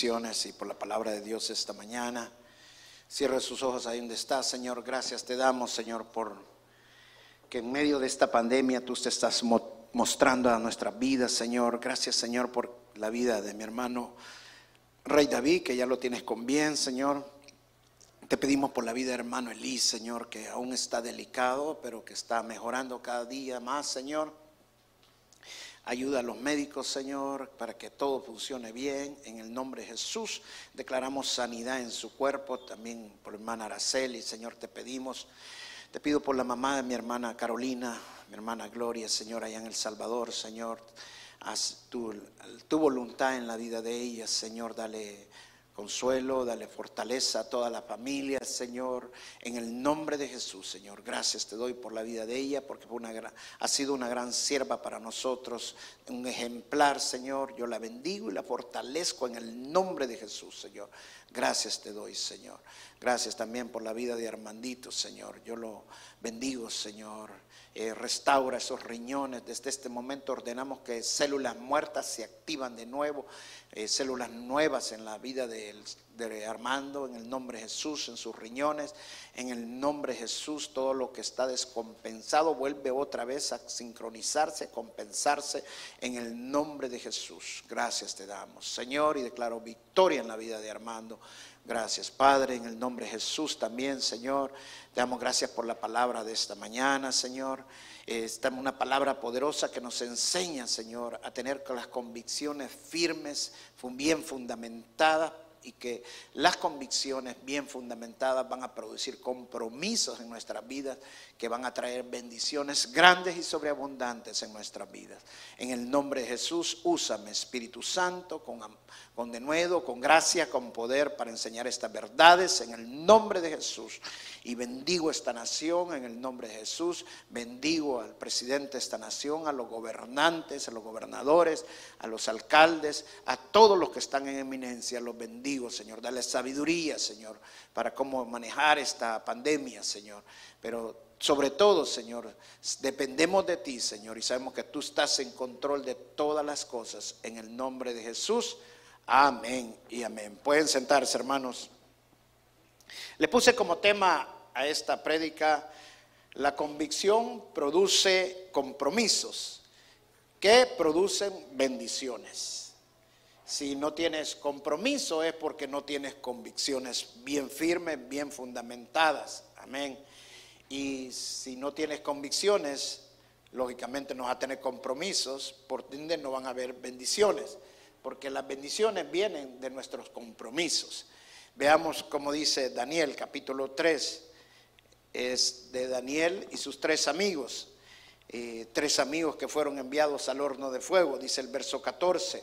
Y por la palabra de Dios esta mañana. Cierre sus ojos ahí donde está, Señor. Gracias te damos, Señor, por que en medio de esta pandemia tú te estás mostrando a nuestra vida, Señor. Gracias, Señor, por la vida de mi hermano Rey David, que ya lo tienes con bien, Señor. Te pedimos por la vida de hermano Elís, Señor, que aún está delicado, pero que está mejorando cada día más, Señor. Ayuda a los médicos, Señor, para que todo funcione bien. En el nombre de Jesús declaramos sanidad en su cuerpo, también por hermana Araceli, Señor, te pedimos. Te pido por la mamá de mi hermana Carolina, mi hermana Gloria, Señor, allá en El Salvador, Señor. Haz tu, voluntad en la vida de ella, Señor, dale consuelo, dale fortaleza a toda la familia, Señor, en el nombre de Jesús, Señor. Gracias te doy por la vida de ella, porque ha sido una gran sierva para nosotros, un ejemplar, Señor. Yo la bendigo y la fortalezco en el nombre de Jesús, Señor. Gracias te doy, Señor. Gracias también por la vida de Armandito, Señor. Yo lo bendigo, Señor. Eh, restaura esos riñones. Desde este momento ordenamos que células muertas se activan de nuevo, eh, células nuevas en la vida de, de, Armando, en el nombre de Jesús, en sus riñones, en el nombre de Jesús, todo lo que está descompensado vuelve otra vez a sincronizarse, compensarse en el nombre de Jesús. Gracias te damos, Señor, y declaro victoria en la vida de Armando. Gracias, Padre, en el nombre de Jesús también, Señor. Te damos gracias por la palabra de esta mañana, Señor. Esta es una palabra poderosa que nos enseña, Señor, a tener las convicciones firmes, bien fundamentadas y que las convicciones bien fundamentadas van a producir compromisos en nuestras vidas que van a traer bendiciones grandes y sobreabundantes en nuestras vidas. En el nombre de Jesús, úsame, Espíritu Santo, con, con denuedo, con gracia, con poder para enseñar estas verdades en el nombre de Jesús. Y bendigo esta nación en el nombre de Jesús. Bendigo al presidente de esta nación, a los gobernantes, a los gobernadores, a los alcaldes, a todos los que están en eminencia. Los bendigo, Señor. Dale sabiduría, Señor, para cómo manejar esta pandemia, Señor. Pero sobre todo, Señor, dependemos de ti, Señor, y sabemos que tú estás en control de todas las cosas. En el nombre de Jesús. Amén y amén. Pueden sentarse, hermanos. Le puse como tema a esta prédica, la convicción produce compromisos que producen bendiciones. Si no tienes compromiso es porque no tienes convicciones bien firmes, bien fundamentadas. Amén. Y si no tienes convicciones, lógicamente no vas a tener compromisos, por ende no van a haber bendiciones, porque las bendiciones vienen de nuestros compromisos. Veamos cómo dice Daniel capítulo 3, es de Daniel y sus tres amigos, eh, tres amigos que fueron enviados al horno de fuego, dice el verso 14.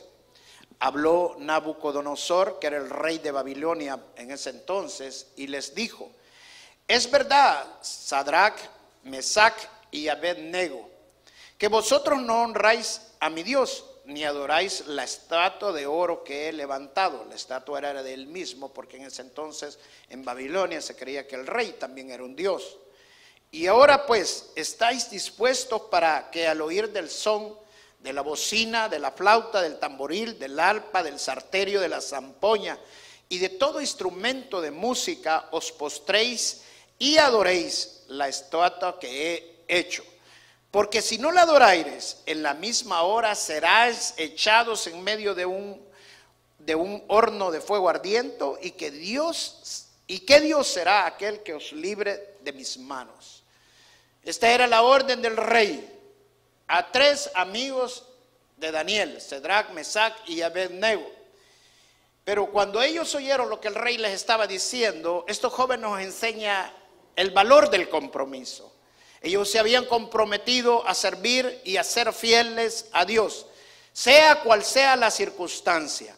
Habló Nabucodonosor, que era el rey de Babilonia en ese entonces, y les dijo, es verdad, Sadrach, Mesach y Abednego, que vosotros no honráis a mi Dios ni adoráis la estatua de oro que he levantado. La estatua era de él mismo, porque en ese entonces en Babilonia se creía que el rey también era un dios. Y ahora pues, ¿estáis dispuestos para que al oír del son, de la bocina, de la flauta, del tamboril, del arpa, del sarterio, de la zampoña y de todo instrumento de música os postréis y adoréis la estatua que he hecho? Porque si no la adoraires, en la misma hora serás echados en medio de un, de un horno de fuego ardiente y que Dios, y que Dios será aquel que os libre de mis manos. Esta era la orden del rey a tres amigos de Daniel, Cedrac, Mesac y Abednego. Pero cuando ellos oyeron lo que el rey les estaba diciendo, estos jóvenes nos enseña el valor del compromiso. Ellos se habían comprometido a servir y a ser fieles a Dios, sea cual sea la circunstancia.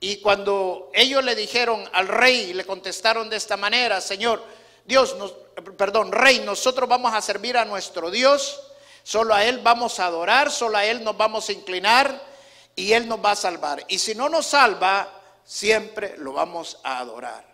Y cuando ellos le dijeron al rey, le contestaron de esta manera, Señor, Dios, nos, perdón, rey, nosotros vamos a servir a nuestro Dios, solo a Él vamos a adorar, solo a Él nos vamos a inclinar y Él nos va a salvar. Y si no nos salva, siempre lo vamos a adorar.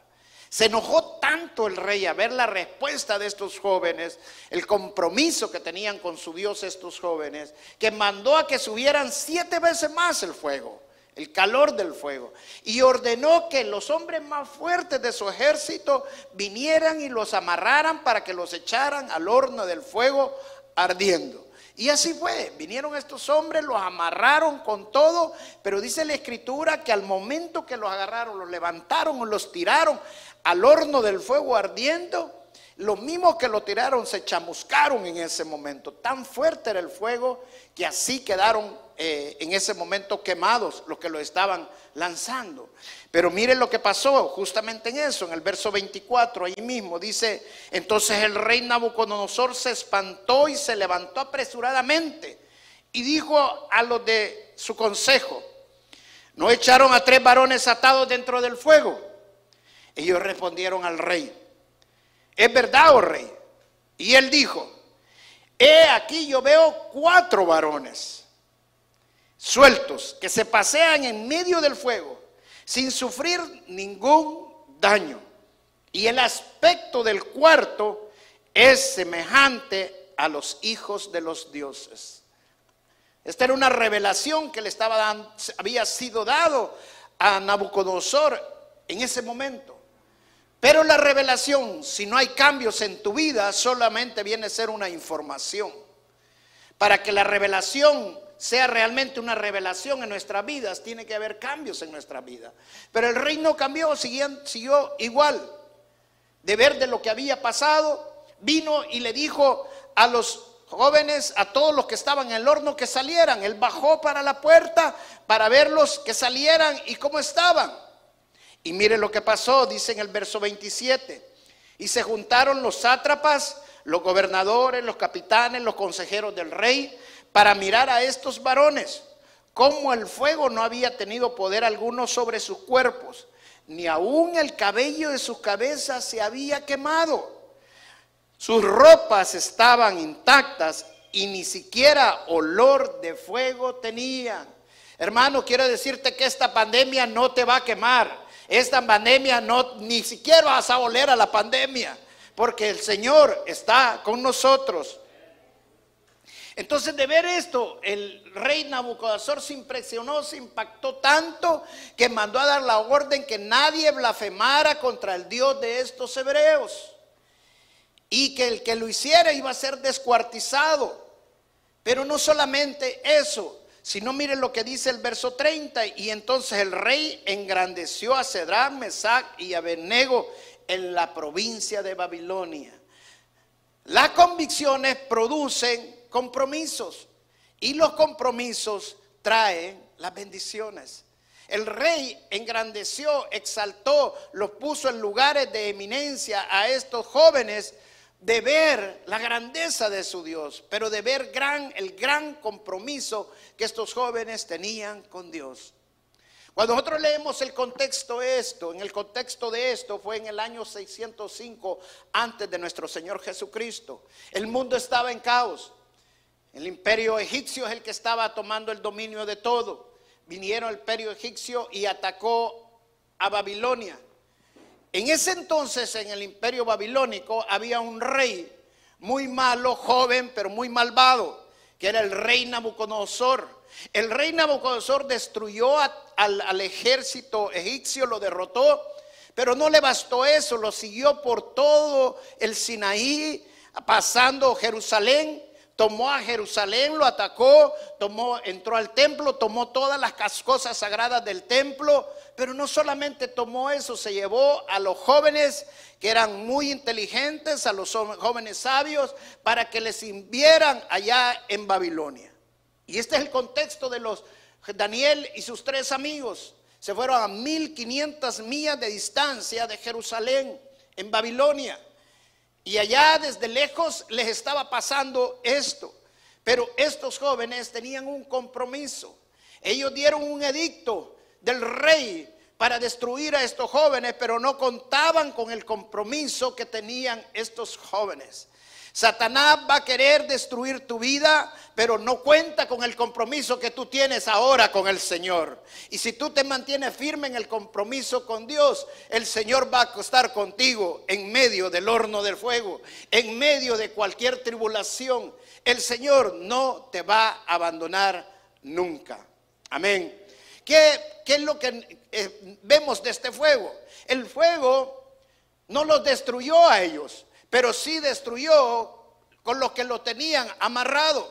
Se enojó tanto el rey a ver la respuesta de estos jóvenes, el compromiso que tenían con su Dios estos jóvenes, que mandó a que subieran siete veces más el fuego, el calor del fuego, y ordenó que los hombres más fuertes de su ejército vinieran y los amarraran para que los echaran al horno del fuego ardiendo. Y así fue, vinieron estos hombres, los amarraron con todo, pero dice la escritura que al momento que los agarraron, los levantaron o los tiraron al horno del fuego ardiendo, los mismos que lo tiraron se chamuscaron en ese momento. Tan fuerte era el fuego que así quedaron eh, en ese momento quemados los que lo estaban lanzando. Pero miren lo que pasó justamente en eso, en el verso 24, ahí mismo dice, entonces el rey Nabucodonosor se espantó y se levantó apresuradamente y dijo a los de su consejo, ¿no echaron a tres varones atados dentro del fuego? Ellos respondieron al rey, ¿es verdad, oh rey? Y él dijo, he aquí yo veo cuatro varones sueltos, que se pasean en medio del fuego sin sufrir ningún daño. Y el aspecto del cuarto es semejante a los hijos de los dioses. Esta era una revelación que le estaba dando, había sido dado a Nabucodonosor en ese momento. Pero la revelación, si no hay cambios en tu vida, solamente viene a ser una información. Para que la revelación sea realmente una revelación en nuestras vidas, tiene que haber cambios en nuestra vida. Pero el rey no cambió, siguió, siguió igual. De ver de lo que había pasado, vino y le dijo a los jóvenes, a todos los que estaban en el horno, que salieran. Él bajó para la puerta para verlos que salieran y cómo estaban. Y mire lo que pasó, dice en el verso 27. Y se juntaron los sátrapas, los gobernadores, los capitanes, los consejeros del rey para mirar a estos varones, como el fuego no había tenido poder alguno sobre sus cuerpos, ni aún el cabello de sus cabezas se había quemado. Sus ropas estaban intactas y ni siquiera olor de fuego tenían. Hermano, quiero decirte que esta pandemia no te va a quemar. Esta pandemia no, ni siquiera vas a oler a la pandemia, porque el Señor está con nosotros. Entonces, de ver esto, el rey Nabucodonosor se impresionó, se impactó tanto que mandó a dar la orden que nadie blasfemara contra el Dios de estos hebreos y que el que lo hiciera iba a ser descuartizado. Pero no solamente eso, sino miren lo que dice el verso 30, y entonces el rey engrandeció a Cedrán, Mesac y Abednego en la provincia de Babilonia. Las convicciones producen compromisos. Y los compromisos traen las bendiciones. El rey engrandeció, exaltó, los puso en lugares de eminencia a estos jóvenes de ver la grandeza de su Dios, pero de ver gran, el gran compromiso que estos jóvenes tenían con Dios. Cuando nosotros leemos el contexto de esto, en el contexto de esto fue en el año 605 antes de nuestro Señor Jesucristo. El mundo estaba en caos. El imperio egipcio es el que estaba tomando el dominio de todo. Vinieron el imperio egipcio y atacó a Babilonia. En ese entonces, en el imperio babilónico, había un rey muy malo, joven, pero muy malvado, que era el rey Nabucodonosor. El rey Nabucodonosor destruyó al, ejército egipcio, lo derrotó, pero no le bastó eso, lo siguió por todo el Sinaí, pasando Jerusalén tomó a Jerusalén, lo atacó, tomó, entró al templo, tomó todas las cosas sagradas del templo, pero no solamente tomó eso, se llevó a los jóvenes que eran muy inteligentes, a los jóvenes sabios, para que les invieran allá en Babilonia. Y este es el contexto de los Daniel y sus tres amigos. Se fueron a 1500 millas de distancia de Jerusalén, en Babilonia. Y allá desde lejos les estaba pasando esto. Pero estos jóvenes tenían un compromiso. Ellos dieron un edicto del rey para destruir a estos jóvenes, pero no contaban con el compromiso que tenían estos jóvenes. Satanás va a querer destruir tu vida, pero no cuenta con el compromiso que tú tienes ahora con el Señor. Y si tú te mantienes firme en el compromiso con Dios, el Señor va a estar contigo en medio del horno del fuego, en medio de cualquier tribulación. El Señor no te va a abandonar nunca. Amén. ¿Qué, es lo que eh, vemos de este fuego? El fuego no los destruyó a ellos pero sí destruyó con los que lo tenían amarrado.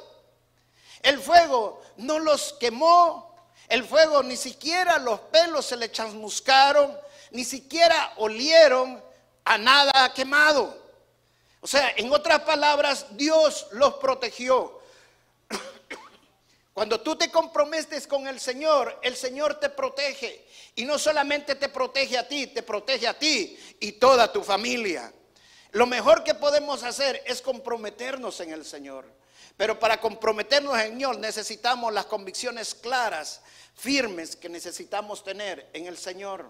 El fuego no los quemó, el fuego ni siquiera los pelos se le chamuscaron, ni siquiera olieron a nada quemado. O sea, en otras palabras, Dios los protegió. Cuando tú te comprometes con el Señor, el Señor te protege. Y no solamente te protege a ti, te protege a ti y toda tu familia. Lo mejor que podemos hacer es comprometernos en el Señor. Pero para comprometernos en Señor necesitamos las convicciones claras, firmes que necesitamos tener en el Señor.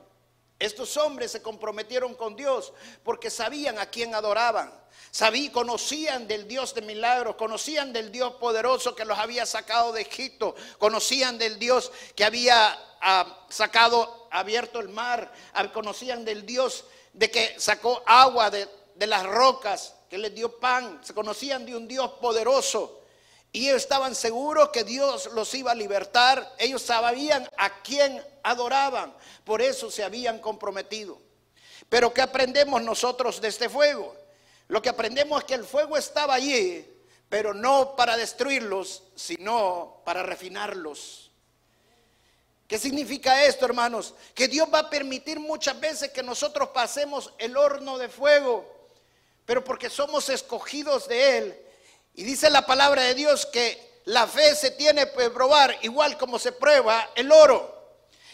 Estos hombres se comprometieron con Dios porque sabían a quién adoraban. Sabían, conocían del Dios de milagros, conocían del Dios poderoso que los había sacado de Egipto, conocían del Dios que había ah, sacado, abierto el mar, ah, conocían del Dios de que sacó agua de, de las rocas, que les dio pan, se conocían de un Dios poderoso y estaban seguros que Dios los iba a libertar, ellos sabían a quién adoraban, por eso se habían comprometido. Pero ¿qué aprendemos nosotros de este fuego? Lo que aprendemos es que el fuego estaba allí, pero no para destruirlos, sino para refinarlos. ¿Qué significa esto, hermanos? Que Dios va a permitir muchas veces que nosotros pasemos el horno de fuego pero porque somos escogidos de Él. Y dice la palabra de Dios que la fe se tiene que probar igual como se prueba el oro.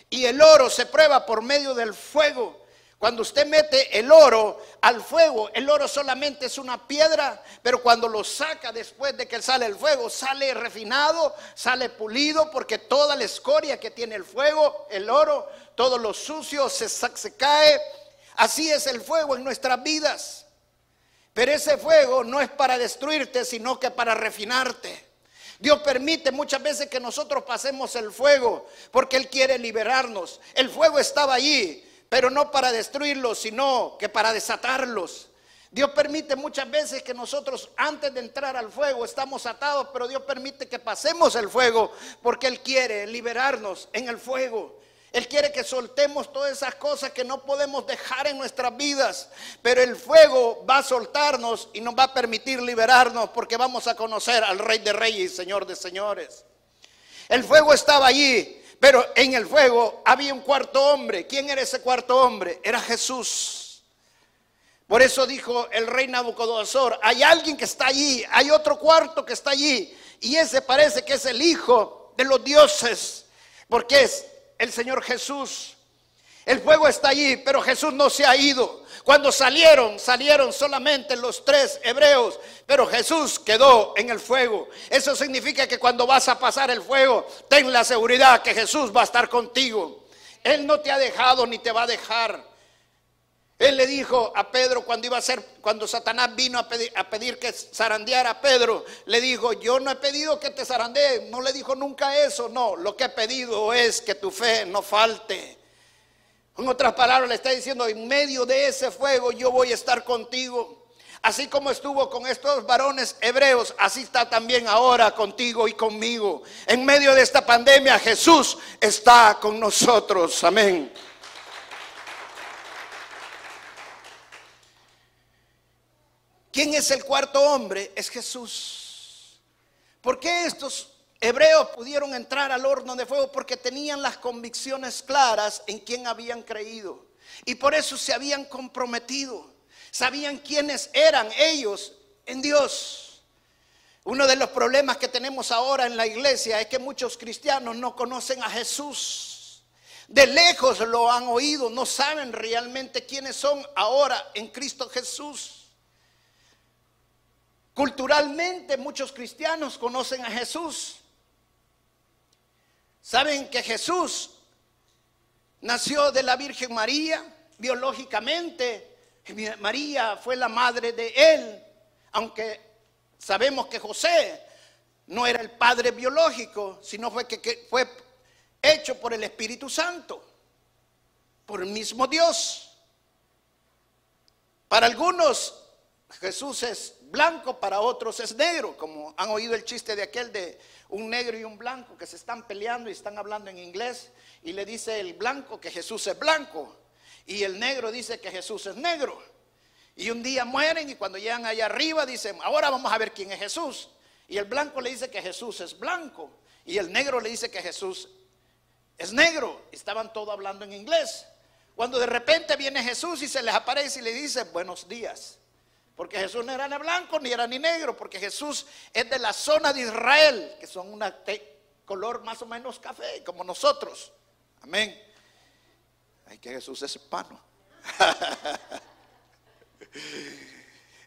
Y el oro se prueba por medio del fuego. Cuando usted mete el oro al fuego, el oro solamente es una piedra, pero cuando lo saca después de que sale el fuego, sale refinado, sale pulido, porque toda la escoria que tiene el fuego, el oro, todo lo sucio se, se cae. Así es el fuego en nuestras vidas. Pero ese fuego no es para destruirte, sino que para refinarte. Dios permite muchas veces que nosotros pasemos el fuego porque Él quiere liberarnos. El fuego estaba allí, pero no para destruirlos, sino que para desatarlos. Dios permite muchas veces que nosotros antes de entrar al fuego estamos atados, pero Dios permite que pasemos el fuego porque Él quiere liberarnos en el fuego. Él quiere que soltemos todas esas cosas que no podemos dejar en nuestras vidas. Pero el fuego va a soltarnos y nos va a permitir liberarnos porque vamos a conocer al Rey de Reyes y Señor de Señores. El fuego estaba allí, pero en el fuego había un cuarto hombre. ¿Quién era ese cuarto hombre? Era Jesús. Por eso dijo el rey Nabucodonosor, hay alguien que está allí, hay otro cuarto que está allí. Y ese parece que es el hijo de los dioses, porque es el Señor Jesús. El fuego está allí, pero Jesús no se ha ido. Cuando salieron, salieron solamente los tres hebreos, pero Jesús quedó en el fuego. Eso significa que cuando vas a pasar el fuego, ten la seguridad que Jesús va a estar contigo. Él no te ha dejado ni te va a dejar. Él le dijo a Pedro cuando iba a ser, cuando Satanás vino a pedir, a pedir, que zarandeara a Pedro, le dijo, yo no he pedido que te zarandee, no le dijo nunca eso, no, lo que he pedido es que tu fe no falte. En otras palabras le está diciendo, en medio de ese fuego yo voy a estar contigo. Así como estuvo con estos varones hebreos, así está también ahora contigo y conmigo. En medio de esta pandemia Jesús está con nosotros. Amén. ¿Quién es el cuarto hombre? Es Jesús. ¿Por qué estos hebreos pudieron entrar al horno de fuego? Porque tenían las convicciones claras en quién habían creído. Y por eso se habían comprometido. Sabían quiénes eran ellos en Dios. Uno de los problemas que tenemos ahora en la iglesia es que muchos cristianos no conocen a Jesús. De lejos lo han oído, no saben realmente quiénes son ahora en Cristo Jesús. Culturalmente muchos cristianos conocen a Jesús. Saben que Jesús nació de la Virgen María biológicamente. María fue la madre de él, aunque sabemos que José no era el padre biológico, sino fue que, fue hecho por el Espíritu Santo, por el mismo Dios. Para algunos Jesús es blanco, para otros es negro, como han oído el chiste de aquel de un negro y un blanco que se están peleando y están hablando en inglés y le dice el blanco que Jesús es blanco y el negro dice que Jesús es negro. Y un día mueren y cuando llegan allá arriba dicen, ahora vamos a ver quién es Jesús. Y el blanco le dice que Jesús es blanco y el negro le dice que Jesús es negro. Estaban todos hablando en inglés. Cuando de repente viene Jesús y se les aparece y le dice, buenos días. Porque Jesús no era ni blanco ni era ni negro, porque Jesús es de la zona de Israel, que son una color más o menos café, como nosotros. Amén. Ay, que Jesús es hispano.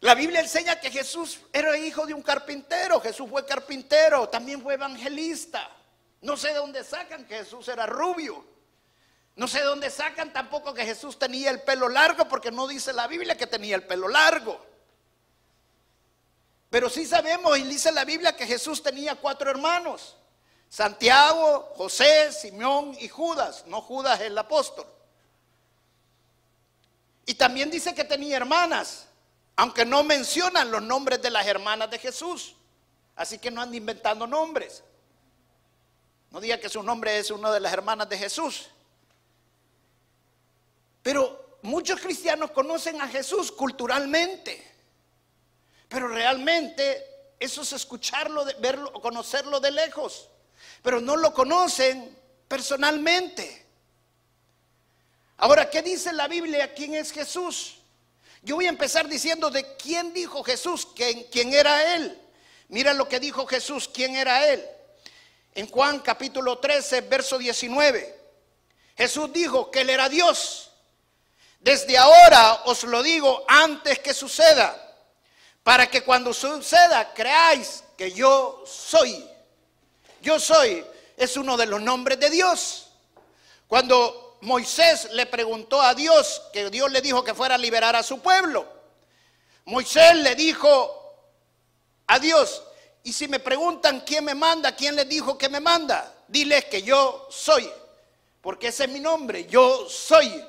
La Biblia enseña que Jesús era hijo de un carpintero. Jesús fue carpintero, también fue evangelista. No sé de dónde sacan que Jesús era rubio. No sé de dónde sacan tampoco que Jesús tenía el pelo largo, porque no dice la Biblia que tenía el pelo largo. Pero sí sabemos, y dice la Biblia, que Jesús tenía cuatro hermanos. Santiago, José, Simeón y Judas. No Judas el apóstol. Y también dice que tenía hermanas, aunque no mencionan los nombres de las hermanas de Jesús. Así que no anda inventando nombres. No diga que su nombre es una de las hermanas de Jesús. Pero muchos cristianos conocen a Jesús culturalmente. Pero realmente eso es escucharlo, verlo, conocerlo de lejos. Pero no lo conocen personalmente. Ahora, ¿qué dice la Biblia? ¿Quién es Jesús? Yo voy a empezar diciendo de quién dijo Jesús, quién, quién era Él. Mira lo que dijo Jesús, quién era Él. En Juan capítulo 13, verso 19. Jesús dijo que Él era Dios. Desde ahora os lo digo antes que suceda para que cuando suceda creáis que yo soy. Yo soy es uno de los nombres de Dios. Cuando Moisés le preguntó a Dios, que Dios le dijo que fuera a liberar a su pueblo, Moisés le dijo a Dios, y si me preguntan quién me manda, quién le dijo que me manda, diles que yo soy, porque ese es mi nombre, yo soy.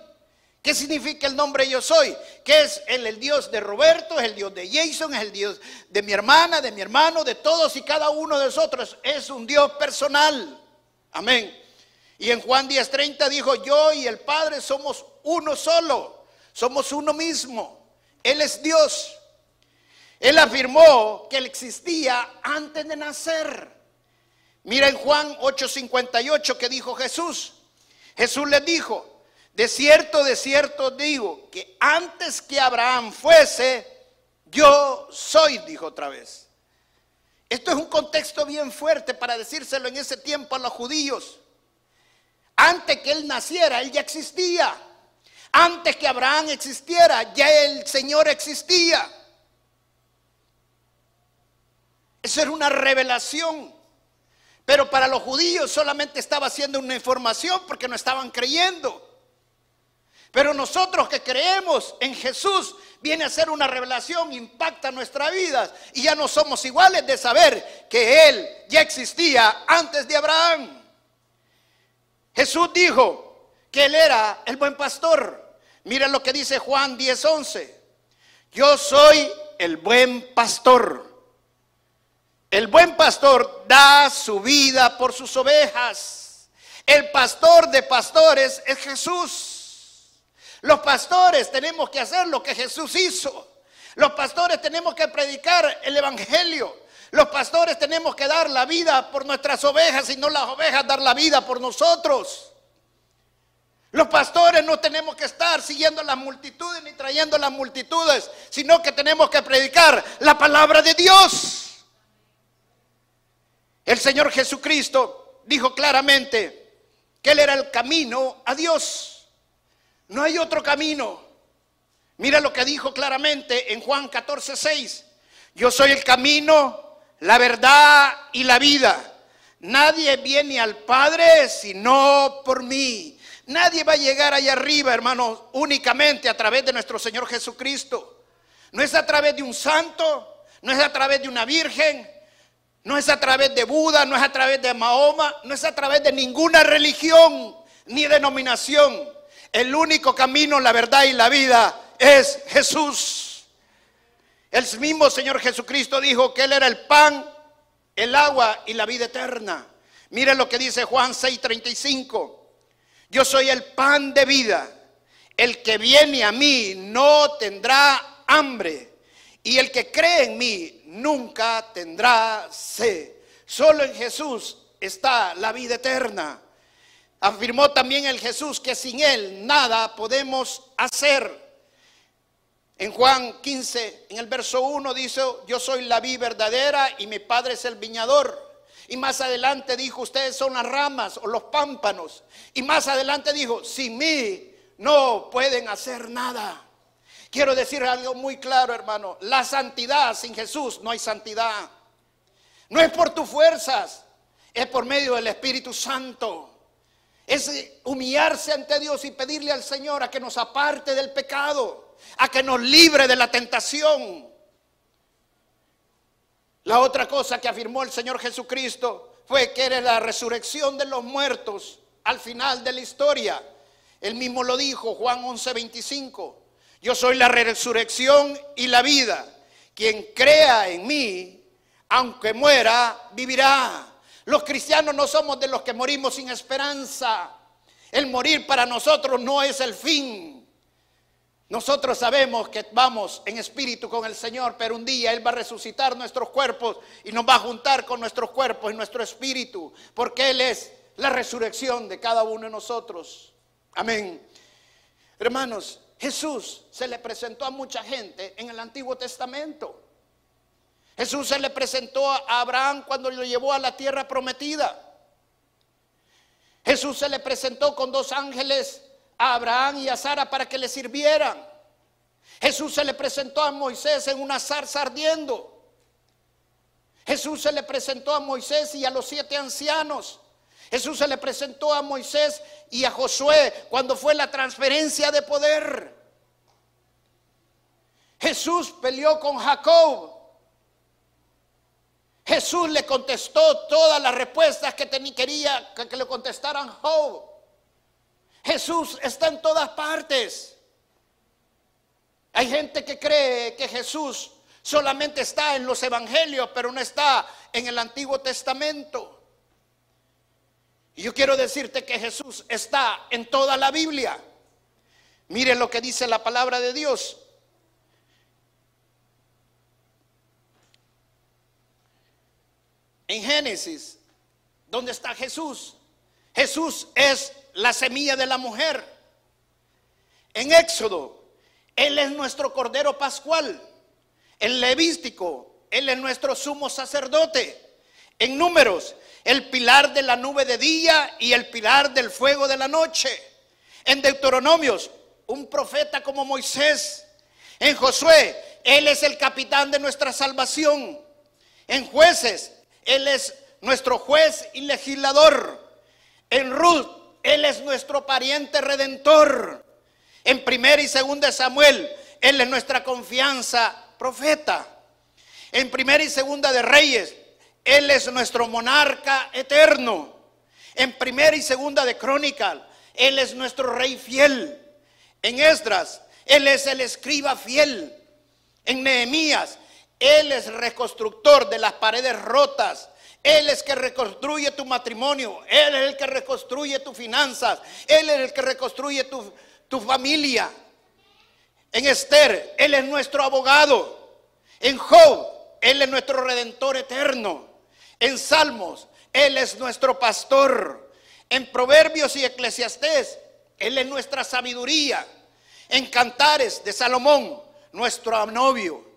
¿Qué significa el nombre yo soy? Que es el, el, Dios de Roberto, es el Dios de Jason, es el Dios de mi hermana, de mi hermano, de todos y cada uno de nosotros. Es un Dios personal. Amén. Y en Juan 10:30 dijo, yo y el Padre somos uno solo, somos uno mismo. Él es Dios. Él afirmó que Él existía antes de nacer. Mira en Juan 8:58 que dijo Jesús. Jesús le dijo, de cierto, de cierto digo que antes que Abraham fuese, yo soy, dijo otra vez. Esto es un contexto bien fuerte para decírselo en ese tiempo a los judíos. Antes que él naciera, él ya existía. Antes que Abraham existiera, ya el Señor existía. Eso era una revelación. Pero para los judíos solamente estaba haciendo una información porque no estaban creyendo. Pero nosotros que creemos en Jesús, viene a ser una revelación, impacta nuestra vida y ya no somos iguales de saber que Él ya existía antes de Abraham. Jesús dijo que Él era el buen pastor. Mira lo que dice Juan 10:11. Yo soy el buen pastor. El buen pastor da su vida por sus ovejas. El pastor de pastores es Jesús. Los pastores tenemos que hacer lo que Jesús hizo. Los pastores tenemos que predicar el Evangelio. Los pastores tenemos que dar la vida por nuestras ovejas y no las ovejas dar la vida por nosotros. Los pastores no tenemos que estar siguiendo las multitudes ni trayendo las multitudes, sino que tenemos que predicar la palabra de Dios. El Señor Jesucristo dijo claramente que Él era el camino a Dios. No hay otro camino. Mira lo que dijo claramente en Juan 14, 6. Yo soy el camino, la verdad y la vida. Nadie viene al Padre sino por mí. Nadie va a llegar allá arriba, hermanos, únicamente a través de nuestro Señor Jesucristo. No es a través de un santo, no es a través de una virgen, no es a través de Buda, no es a través de Mahoma, no es a través de ninguna religión ni denominación. El único camino, la verdad y la vida es Jesús. El mismo Señor Jesucristo dijo que Él era el pan, el agua y la vida eterna. Miren lo que dice Juan 6:35. Yo soy el pan de vida. El que viene a mí no tendrá hambre. Y el que cree en mí nunca tendrá sed. Solo en Jesús está la vida eterna. Afirmó también el Jesús que sin Él nada podemos hacer. En Juan 15, en el verso 1 dice, yo soy la vida verdadera y mi Padre es el viñador. Y más adelante dijo, ustedes son las ramas o los pámpanos. Y más adelante dijo, sin mí no pueden hacer nada. Quiero decir algo muy claro, hermano. La santidad sin Jesús no hay santidad. No es por tus fuerzas, es por medio del Espíritu Santo. Es humillarse ante Dios y pedirle al Señor a que nos aparte del pecado, a que nos libre de la tentación. La otra cosa que afirmó el Señor Jesucristo fue que era la resurrección de los muertos al final de la historia. Él mismo lo dijo, Juan 11:25. Yo soy la resurrección y la vida. Quien crea en mí, aunque muera, vivirá. Los cristianos no somos de los que morimos sin esperanza. El morir para nosotros no es el fin. Nosotros sabemos que vamos en espíritu con el Señor, pero un día Él va a resucitar nuestros cuerpos y nos va a juntar con nuestros cuerpos y nuestro espíritu, porque Él es la resurrección de cada uno de nosotros. Amén. Hermanos, Jesús se le presentó a mucha gente en el Antiguo Testamento. Jesús se le presentó a Abraham cuando lo llevó a la tierra prometida. Jesús se le presentó con dos ángeles a Abraham y a Sara para que le sirvieran. Jesús se le presentó a Moisés en una zarza ardiendo. Jesús se le presentó a Moisés y a los siete ancianos. Jesús se le presentó a Moisés y a Josué cuando fue la transferencia de poder. Jesús peleó con Jacob. Jesús le contestó todas las respuestas que quería que le contestaran. Jesús está en todas partes. Hay gente que cree que Jesús solamente está en los evangelios, pero no está en el Antiguo Testamento. Y yo quiero decirte que Jesús está en toda la Biblia. Mire lo que dice la palabra de Dios. En Génesis, ¿dónde está Jesús? Jesús es la semilla de la mujer. En Éxodo, Él es nuestro Cordero Pascual. En Levístico, Él es nuestro sumo sacerdote. En Números, el pilar de la nube de día y el pilar del fuego de la noche. En Deuteronomios, un profeta como Moisés. En Josué, Él es el capitán de nuestra salvación. En jueces, Él es nuestro juez y legislador. En Ruth, él es nuestro pariente redentor. En primera y segunda Samuel, Él es nuestra confianza profeta. En primera y segunda de Reyes, Él es nuestro monarca eterno. En primera y segunda de Crónica, Él es nuestro rey fiel. En Esdras, Él es el escriba fiel. En Nehemías, Él es reconstructor de las paredes rotas él es que reconstruye tu matrimonio. Él es el que reconstruye tus finanzas. Él es el que reconstruye tu, tu familia. En Esther, Él es nuestro abogado. En Job, Él es nuestro redentor eterno. En Salmos, Él es nuestro pastor. En Proverbios y Eclesiastés, Él es nuestra sabiduría. En Cantares de Salomón, nuestro novio.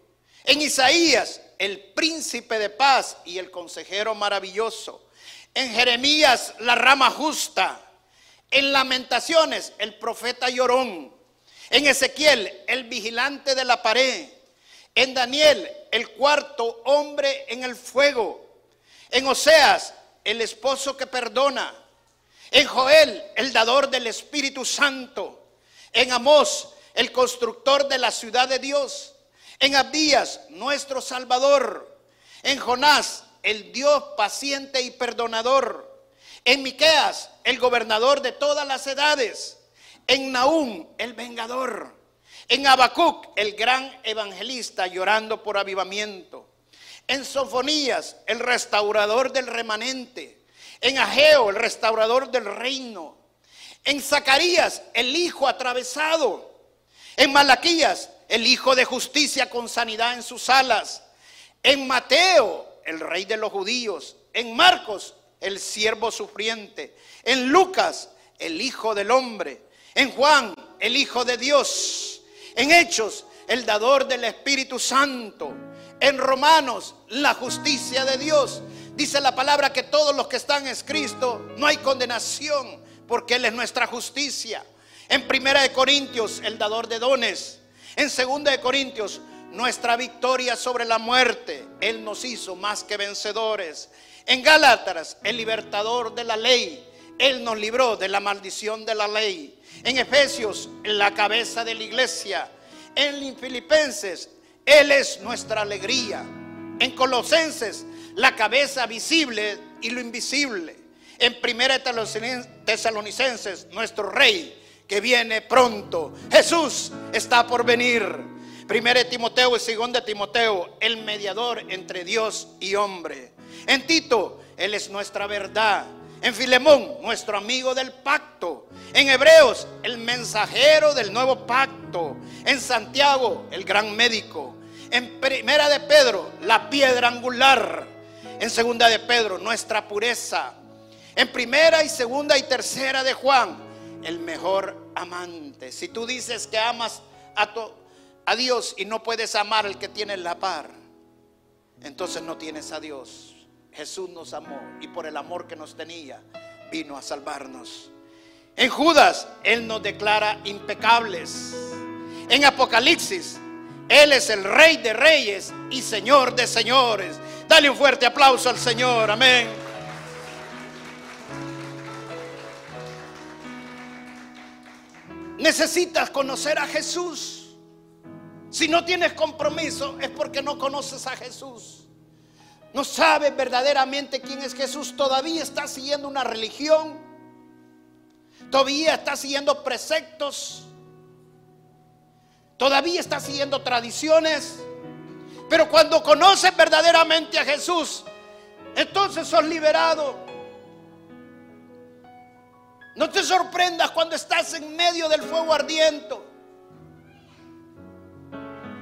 En Isaías, el príncipe de paz y el consejero maravilloso. En Jeremías, la rama justa. En Lamentaciones, el profeta llorón. En Ezequiel, el vigilante de la pared. En Daniel, el cuarto hombre en el fuego. En Oseas, el esposo que perdona. En Joel, el dador del Espíritu Santo. En Amós, el constructor de la ciudad de Dios. En Abdías, nuestro Salvador. En Jonás, el Dios paciente y perdonador. En Miqueas, el gobernador de todas las edades. En Naúm, el vengador. En Habacuc, el gran evangelista llorando por avivamiento. En Sofonías, el restaurador del remanente. En Ageo, el restaurador del reino. En Zacarías, el hijo atravesado. En Malaquías, el hijo de justicia con sanidad en sus alas. En Mateo, el rey de los judíos. En Marcos, el siervo sufriente. En Lucas, el hijo del hombre. En Juan, el hijo de Dios. En Hechos, el dador del Espíritu Santo. En Romanos, la justicia de Dios. Dice la palabra que todos los que están en Cristo no hay condenación porque Él es nuestra justicia. En Primera de Corintios, el dador de dones. En Segunda de Corintios, nuestra victoria sobre la muerte. Él nos hizo más que vencedores. En Gálatas, el libertador de la ley. Él nos libró de la maldición de la ley. En Efesios, la cabeza de la iglesia. En Filipenses, Él es nuestra alegría. En Colosenses, la cabeza visible y lo invisible. En Primera Tesalonicenses, nuestro rey que viene pronto. Jesús está por venir. Primera Timoteo y segunda Timoteo, el mediador entre Dios y hombre. En Tito, Él es nuestra verdad. En Filemón, nuestro amigo del pacto. En Hebreos, el mensajero del nuevo pacto. En Santiago, el gran médico. En Primera de Pedro, la piedra angular. En Segunda de Pedro, nuestra pureza. En Primera y Segunda y Tercera de Juan, el mejor amante. Si tú dices que amas a, a Dios y no puedes amar al que tiene la par, entonces no tienes a Dios. Jesús nos amó y por el amor que nos tenía vino a salvarnos. En Judas, Él nos declara impecables. En Apocalipsis, Él es el Rey de Reyes y Señor de Señores. Dale un fuerte aplauso al Señor. Amén. Necesitas conocer a Jesús. Si no tienes compromiso es porque no conoces a Jesús. No sabes verdaderamente quién es Jesús. Todavía estás siguiendo una religión. Todavía estás siguiendo preceptos. Todavía estás siguiendo tradiciones. Pero cuando conoces verdaderamente a Jesús, entonces sos liberado. No te sorprendas cuando estás en medio del fuego ardiente.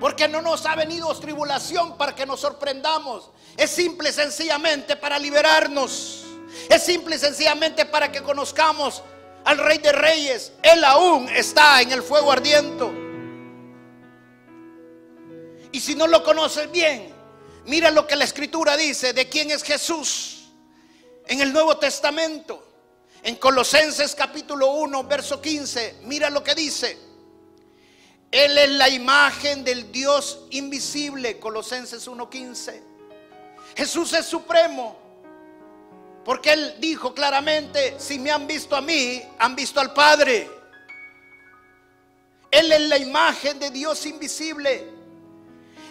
Porque no nos ha venido tribulación para que nos sorprendamos. Es simple y sencillamente para liberarnos. Es simple y sencillamente para que conozcamos al Rey de Reyes. Él aún está en el fuego ardiente. Y si no lo conoces bien, mira lo que la Escritura dice de quién es Jesús en el Nuevo Testamento. En Colosenses capítulo 1, verso 15, mira lo que dice. Él es la imagen del Dios invisible, Colosenses 1:15. Jesús es supremo, porque Él dijo claramente, si me han visto a mí, han visto al Padre. Él es la imagen de Dios invisible,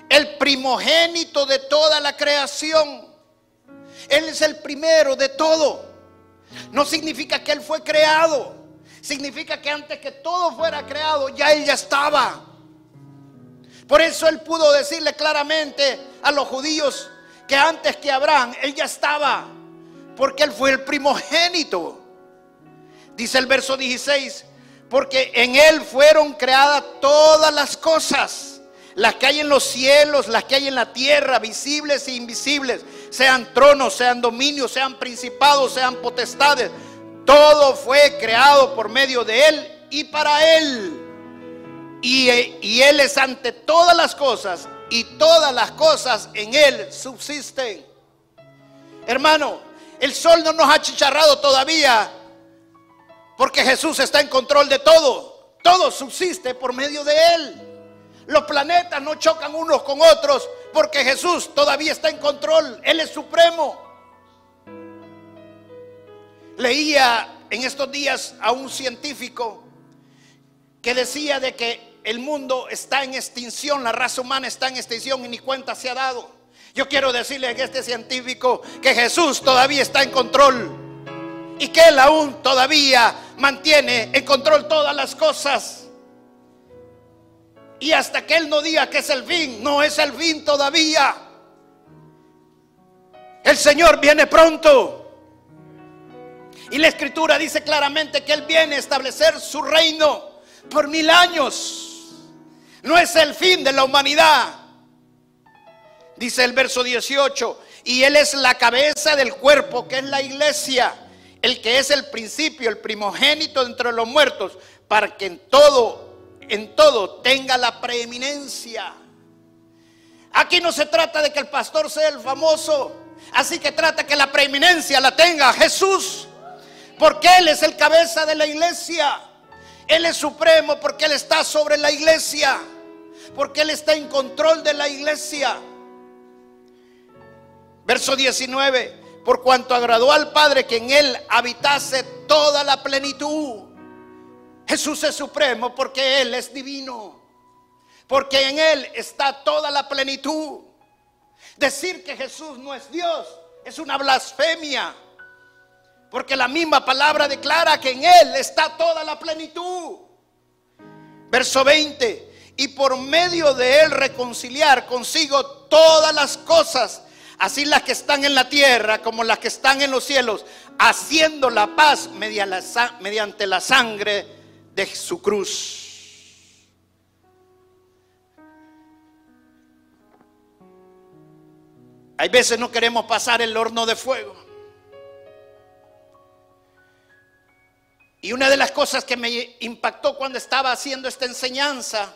el primogénito de toda la creación. Él es el primero de todo. No significa que Él fue creado. Significa que antes que todo fuera creado, ya Él ya estaba. Por eso Él pudo decirle claramente a los judíos que antes que Abraham, Él ya estaba. Porque Él fue el primogénito. Dice el verso 16, porque en Él fueron creadas todas las cosas, las que hay en los cielos, las que hay en la tierra, visibles e invisibles, sean tronos, sean dominios, sean principados, sean potestades. Todo fue creado por medio de Él y para Él. Y, y, Él es ante todas las cosas y todas las cosas en Él subsisten. Hermano, el sol no nos ha chicharrado todavía porque Jesús está en control de todo. Todo subsiste por medio de Él. Los planetas no chocan unos con otros porque Jesús todavía está en control. Él es supremo. Leía en estos días a un científico que decía de que el mundo está en extinción, la raza humana está en extinción y ni cuenta se ha dado. Yo quiero decirle a este científico que Jesús todavía está en control y que Él aún todavía mantiene en control todas las cosas. Y hasta que Él no diga que es el fin, no es el fin todavía. El Señor viene pronto. Y la escritura dice claramente que Él viene a establecer su reino por mil años. No es el fin de la humanidad. Dice el verso 18, y Él es la cabeza del cuerpo, que es la iglesia, el que es el principio, el primogénito entre los muertos, para que en todo en todo tenga la preeminencia. Aquí no se trata de que el pastor sea el famoso, así que trata que la preeminencia la tenga Jesús, porque Él es el cabeza de la iglesia. Él es supremo porque Él está sobre la iglesia, porque Él está en control de la iglesia. Verso 19, por cuanto agradó al Padre que en Él habitase toda la plenitud. Jesús es supremo porque Él es divino. Porque en Él está toda la plenitud. Decir que Jesús no es Dios es una blasfemia. Porque la misma palabra declara que en Él está toda la plenitud. Verso 20. Y por medio de Él reconciliar consigo todas las cosas, así las que están en la tierra como las que están en los cielos, haciendo la paz mediante la sangre de su cruz. Hay veces no queremos pasar el horno de fuego. Y una de las cosas que me impactó cuando estaba haciendo esta enseñanza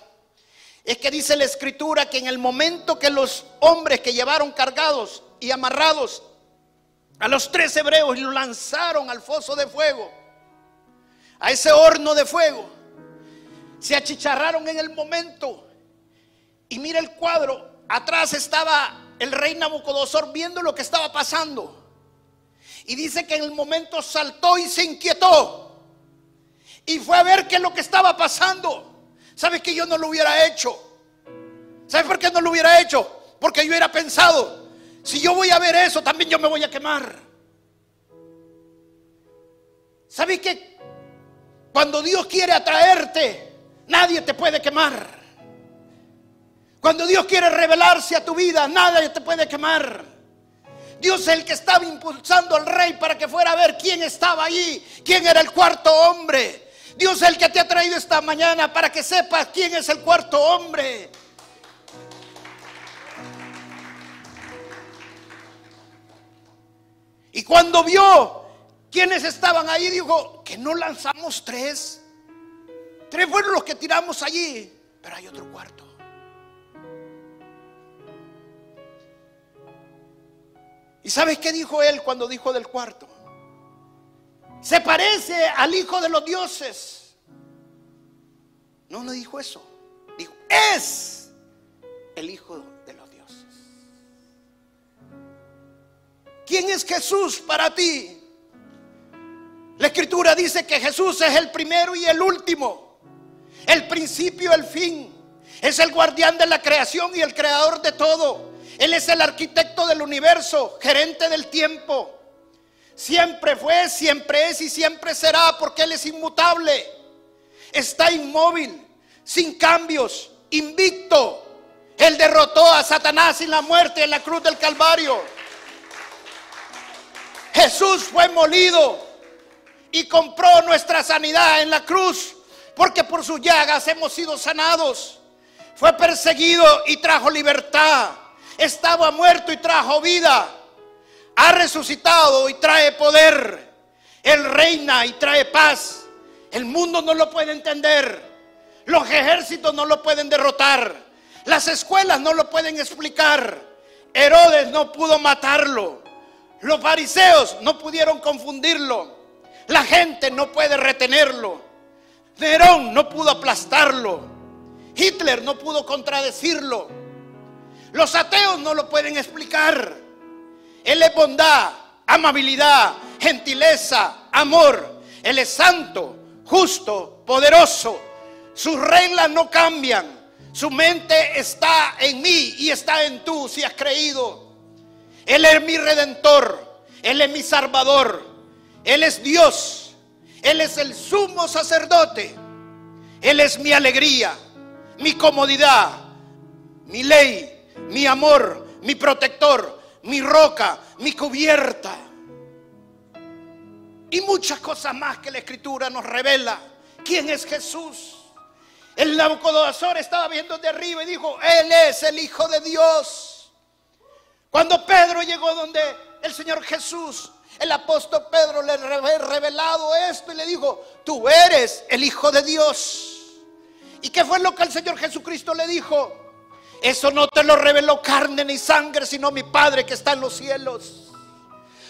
es que dice la escritura que en el momento que los hombres que llevaron cargados y amarrados a los tres hebreos y lo lanzaron al foso de fuego, a ese horno de fuego. Se achicharraron en el momento. Y mira el cuadro. Atrás estaba el rey Nabucodonosor viendo lo que estaba pasando. Y dice que en el momento saltó y se inquietó. Y fue a ver qué es lo que estaba pasando. ¿Sabes que yo no lo hubiera hecho? ¿Sabes por qué no lo hubiera hecho? Porque yo hubiera pensado, si yo voy a ver eso, también yo me voy a quemar. ¿Sabes qué? Cuando Dios quiere atraerte, nadie te puede quemar. Cuando Dios quiere revelarse a tu vida, nadie te puede quemar. Dios es el que estaba impulsando al rey para que fuera a ver quién estaba allí, quién era el cuarto hombre. Dios es el que te ha traído esta mañana para que sepas quién es el cuarto hombre. Y cuando vio quienes estaban ahí, dijo, que no lanzamos tres. Tres fueron los que tiramos allí, pero hay otro cuarto. ¿Y sabes qué dijo él cuando dijo del cuarto? Se parece al hijo de los dioses. No, no dijo eso. Dijo, es el hijo de los dioses. ¿Quién es Jesús para ti? La escritura dice que Jesús es el primero y el último, el principio, el fin. Es el guardián de la creación y el creador de todo. Él es el arquitecto del universo, gerente del tiempo. Siempre fue, siempre es y siempre será porque Él es inmutable. Está inmóvil, sin cambios, invicto. Él derrotó a Satanás y la muerte en la cruz del Calvario. Jesús fue molido y compró nuestra sanidad en la cruz, porque por sus llagas hemos sido sanados. Fue perseguido y trajo libertad. Estaba muerto y trajo vida. Ha resucitado y trae poder. Él reina y trae paz. El mundo no lo puede entender. Los ejércitos no lo pueden derrotar. Las escuelas no lo pueden explicar. Herodes no pudo matarlo. Los fariseos no pudieron confundirlo. La gente no puede retenerlo. Nerón no pudo aplastarlo. Hitler no pudo contradecirlo. Los ateos no lo pueden explicar. Él es bondad, amabilidad, gentileza, amor. Él es santo, justo, poderoso. Sus reglas no cambian. Su mente está en mí y está en tú si has creído. Él es mi redentor. Él es mi salvador. Él es Dios. Él es el sumo sacerdote. Él es mi alegría, mi comodidad, mi ley, mi amor, mi protector, mi roca, mi cubierta. Y muchas cosas más que la escritura nos revela. ¿Quién es Jesús? El Nabucodonosor estaba viendo de arriba y dijo, Él es el Hijo de Dios. Cuando Pedro llegó donde el Señor Jesús, el apóstol Pedro le revelado esto y le dijo, tú eres el Hijo de Dios. ¿Y qué fue lo que el Señor Jesucristo le dijo? Eso no te lo reveló carne ni sangre, sino mi Padre que está en los cielos.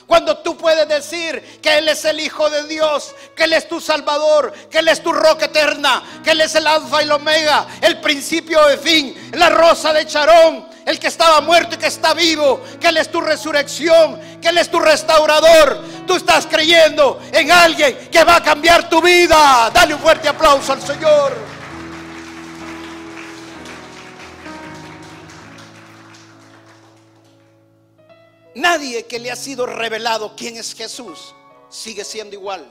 Cuando tú puedes decir que Él es el Hijo de Dios, que Él es tu Salvador, que Él es tu roca eterna, que Él es el Alfa y el Omega, el principio de fin, la rosa de Charón, el que estaba muerto y que está vivo, que Él es tu resurrección, que Él es tu restaurador. Tú estás creyendo en alguien que va a cambiar tu vida. Dale un fuerte aplauso al Señor. Nadie que le ha sido revelado quién es Jesús sigue siendo igual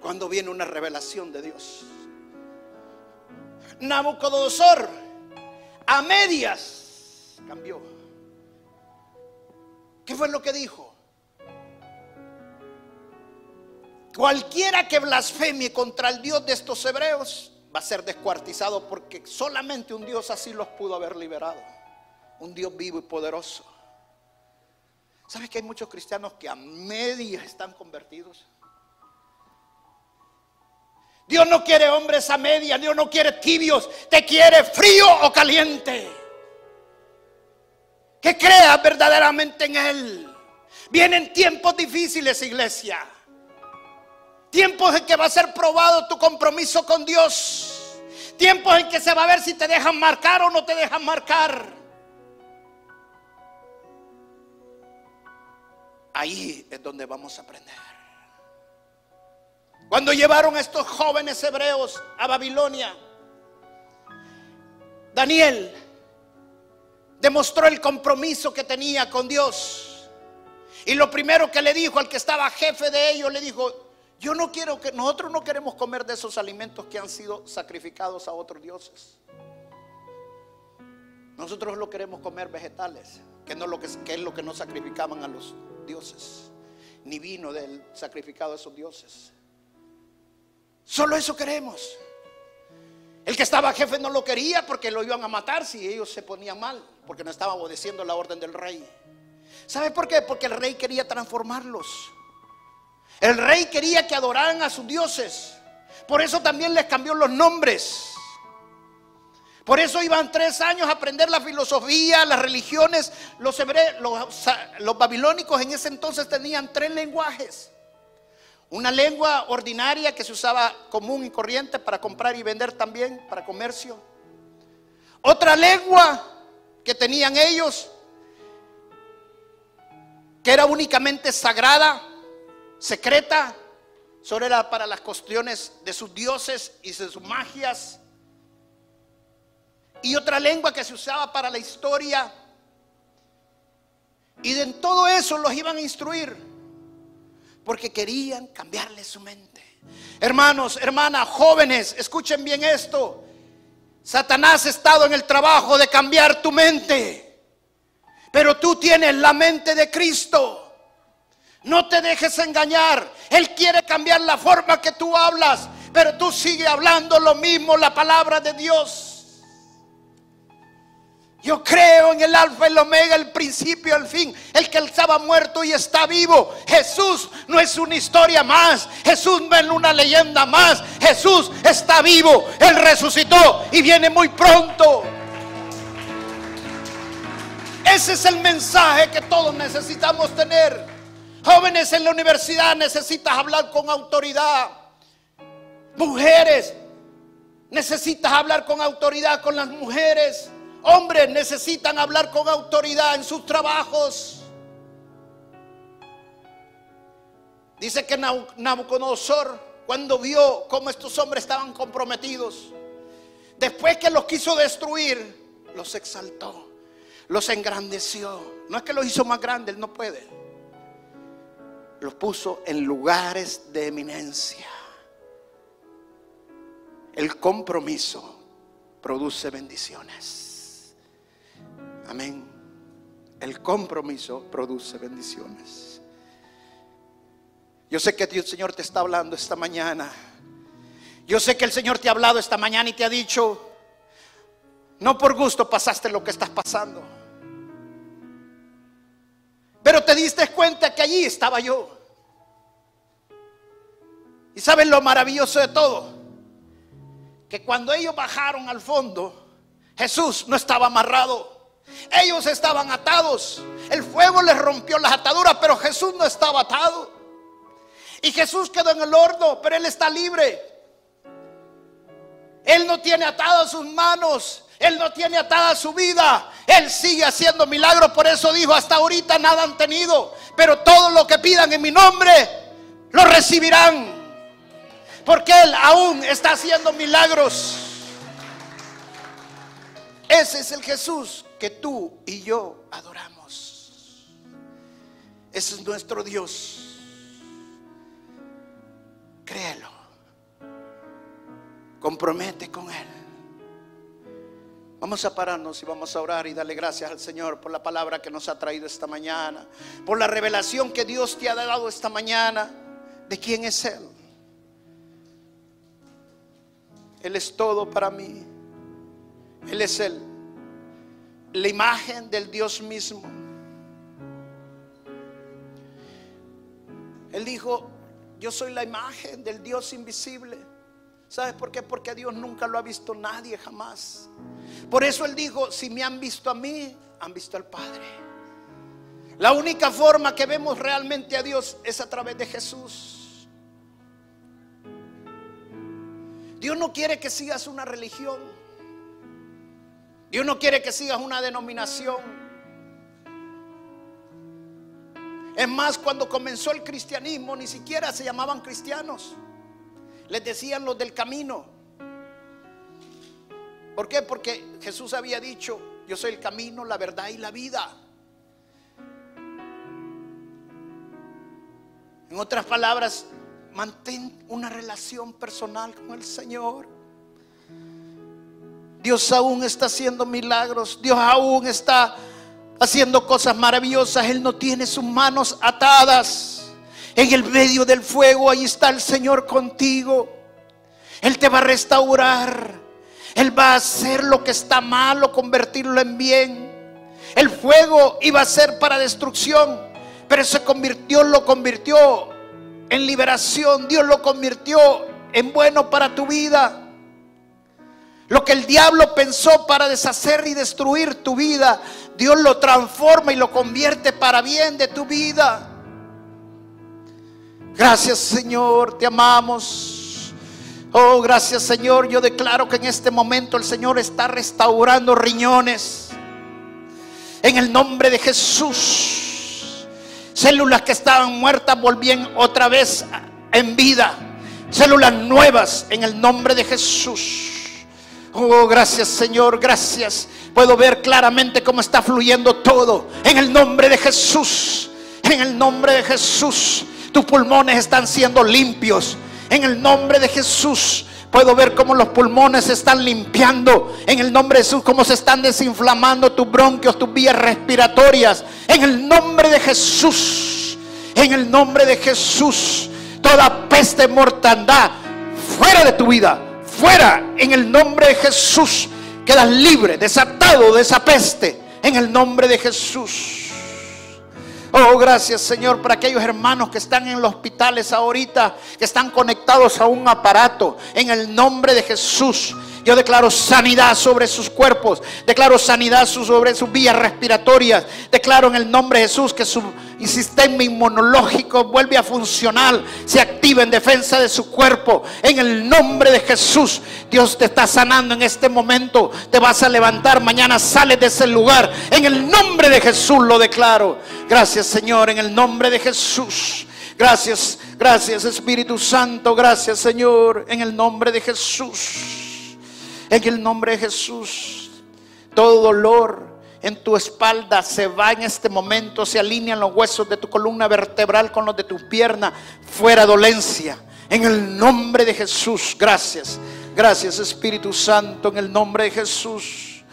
cuando viene una revelación de Dios. Nabucodonosor a medias cambió. ¿Qué fue lo que dijo? Cualquiera que blasfemie contra el Dios de estos hebreos va a ser descuartizado porque solamente un Dios así los pudo haber liberado un Dios vivo y poderoso. ¿Sabes que hay muchos cristianos que a medias están convertidos? Dios no quiere hombres a medias, Dios no quiere tibios, te quiere frío o caliente. Que creas verdaderamente en Él. Vienen tiempos difíciles, iglesia. Tiempos en que va a ser probado tu compromiso con Dios. Tiempos en que se va a ver si te dejan marcar o no te dejan marcar. Ahí es donde vamos a aprender. Cuando llevaron a estos jóvenes hebreos a Babilonia, Daniel demostró el compromiso que tenía con Dios. Y lo primero que le dijo al que estaba jefe de ellos, le dijo, yo no quiero que, nosotros no queremos comer de esos alimentos que han sido sacrificados a otros dioses. Nosotros lo queremos comer vegetales, que, no lo que, que es lo que no sacrificaban a los dioses, ni vino del sacrificado a esos dioses. Solo eso queremos. El que estaba jefe no lo quería porque lo iban a matar si ellos se ponían mal, porque no estaban obedeciendo la orden del rey. ¿Sabe por qué? Porque el rey quería transformarlos. El rey quería que adoraran a sus dioses. Por eso también les cambió los nombres. Por eso iban tres años a aprender la filosofía, las religiones. Los, los, babilónicos en ese entonces tenían tres lenguajes. Una lengua ordinaria que se usaba común y corriente para comprar y vender también, para comercio. Otra lengua que tenían ellos, que era únicamente sagrada, secreta, solo era para las cuestiones de sus dioses y de sus magias y otra lengua que se usaba para la historia. Y en todo eso los iban a instruir, porque querían cambiarle su mente. Hermanos, hermanas, jóvenes, escuchen bien esto. Satanás ha estado en el trabajo de cambiar tu mente, pero tú tienes la mente de Cristo. No te dejes engañar. Él quiere cambiar la forma que tú hablas. Pero tú sigues hablando lo mismo, la palabra de Dios. Yo creo en el alfa el omega, el principio el fin, el que estaba muerto y está vivo. Jesús no es una historia más, Jesús no es una leyenda más, Jesús está vivo, Él resucitó y viene muy pronto. Ese es el mensaje que todos necesitamos tener. Jóvenes en la universidad necesitas hablar con autoridad. Mujeres, necesitas hablar con autoridad con las mujeres. Hombres necesitan hablar con autoridad en sus trabajos. Dice que Nabucodonosor, cuando vio cómo estos hombres estaban comprometidos, después que los quiso destruir, los exaltó, los engrandeció. No es que los hizo más grandes, él no puede. Los puso en lugares de eminencia. El compromiso produce bendiciones. Amén. El compromiso produce bendiciones. Yo sé que el Señor te está hablando esta mañana. Yo sé que el Señor te ha hablado esta mañana y te ha dicho, no por gusto pasaste lo que estás pasando. Pero te diste cuenta que allí estaba yo. Y saben lo maravilloso de todo, que cuando ellos bajaron al fondo, Jesús no estaba amarrado. Ellos estaban atados. El fuego les rompió las ataduras, pero Jesús no estaba atado. Y Jesús quedó en el horno, pero Él está libre. Él no tiene atadas sus manos. Él no tiene atada su vida. Él sigue haciendo milagros. Por eso dijo, hasta ahorita nada han tenido. Pero todo lo que pidan en mi nombre, lo recibirán. Porque Él aún está haciendo milagros. Ese es el Jesús que tú y yo adoramos. Ese es nuestro Dios. Créelo. Compromete con Él. Vamos a pararnos y vamos a orar y darle gracias al Señor por la palabra que nos ha traído esta mañana, por la revelación que Dios te ha dado esta mañana de quién es Él. Él es todo para mí. Él es Él la imagen del Dios mismo. Él dijo, yo soy la imagen del Dios invisible. ¿Sabes por qué? Porque Dios nunca lo ha visto nadie jamás. Por eso Él dijo, si me han visto a mí, han visto al Padre. La única forma que vemos realmente a Dios es a través de Jesús. Dios no quiere que sigas una religión. Dios no quiere que sigas una denominación. Es más, cuando comenzó el cristianismo, ni siquiera se llamaban cristianos. Les decían los del camino. ¿Por qué? Porque Jesús había dicho, yo soy el camino, la verdad y la vida. En otras palabras, mantén una relación personal con el Señor. Dios aún está haciendo milagros. Dios aún está haciendo cosas maravillosas. Él no tiene sus manos atadas. En el medio del fuego, ahí está el Señor contigo. Él te va a restaurar. Él va a hacer lo que está malo, convertirlo en bien. El fuego iba a ser para destrucción, pero se convirtió, lo convirtió en liberación. Dios lo convirtió en bueno para tu vida. Lo que el diablo pensó para deshacer y destruir tu vida, Dios lo transforma y lo convierte para bien de tu vida. Gracias Señor, te amamos. Oh, gracias Señor. Yo declaro que en este momento el Señor está restaurando riñones. En el nombre de Jesús. Células que estaban muertas volvían otra vez en vida. Células nuevas en el nombre de Jesús. Oh, gracias Señor, gracias. Puedo ver claramente cómo está fluyendo todo. En el nombre de Jesús. En el nombre de Jesús. Tus pulmones están siendo limpios. En el nombre de Jesús. Puedo ver cómo los pulmones se están limpiando. En el nombre de Jesús, cómo se están desinflamando tus bronquios, tus vías respiratorias. En el nombre de Jesús. En el nombre de Jesús. Toda peste mortandad fuera de tu vida, fuera en el nombre de Jesús. Quedas libre, desatado de esa peste en el nombre de Jesús. Oh, gracias Señor por aquellos hermanos que están en los hospitales ahorita, que están conectados a un aparato. En el nombre de Jesús. Yo declaro sanidad sobre sus cuerpos. Declaro sanidad sobre sus vías respiratorias. Declaro en el nombre de Jesús que su sistema inmunológico vuelve a funcionar. Se activa en defensa de su cuerpo. En el nombre de Jesús. Dios te está sanando en este momento. Te vas a levantar. Mañana sales de ese lugar. En el nombre de Jesús lo declaro. Gracias Señor. En el nombre de Jesús. Gracias, gracias Espíritu Santo. Gracias Señor. En el nombre de Jesús. En el nombre de Jesús, todo dolor en tu espalda se va en este momento, se alinean los huesos de tu columna vertebral con los de tu pierna, fuera dolencia. En el nombre de Jesús, gracias. Gracias Espíritu Santo, en el nombre de Jesús.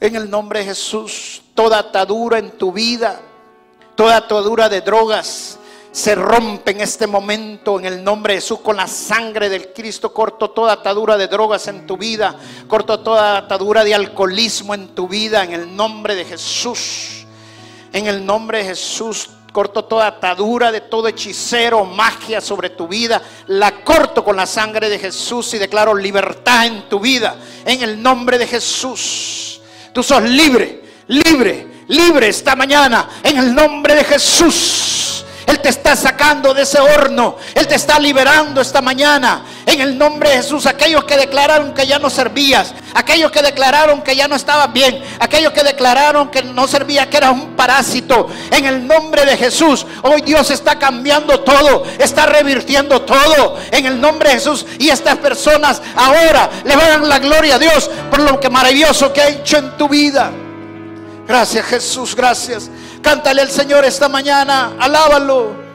En el nombre de Jesús, toda atadura en tu vida, toda atadura de drogas, se rompe en este momento en el nombre de Jesús con la sangre del Cristo. Corto toda atadura de drogas en tu vida. Corto toda atadura de alcoholismo en tu vida en el nombre de Jesús. En el nombre de Jesús corto toda atadura de todo hechicero, magia sobre tu vida. La corto con la sangre de Jesús y declaro libertad en tu vida. En el nombre de Jesús. Tú sos libre, libre, libre esta mañana. En el nombre de Jesús. Él te está sacando de ese horno. Él te está liberando esta mañana. En el nombre de Jesús, aquellos que declararon que ya no servías, aquellos que declararon que ya no estabas bien, aquellos que declararon que no servía, que era un parásito. En el nombre de Jesús, hoy Dios está cambiando todo, está revirtiendo todo. En el nombre de Jesús. Y estas personas ahora le van a la gloria a Dios por lo que maravilloso que ha hecho en tu vida. Gracias Jesús, gracias. Cántale al Señor esta mañana, alábalo.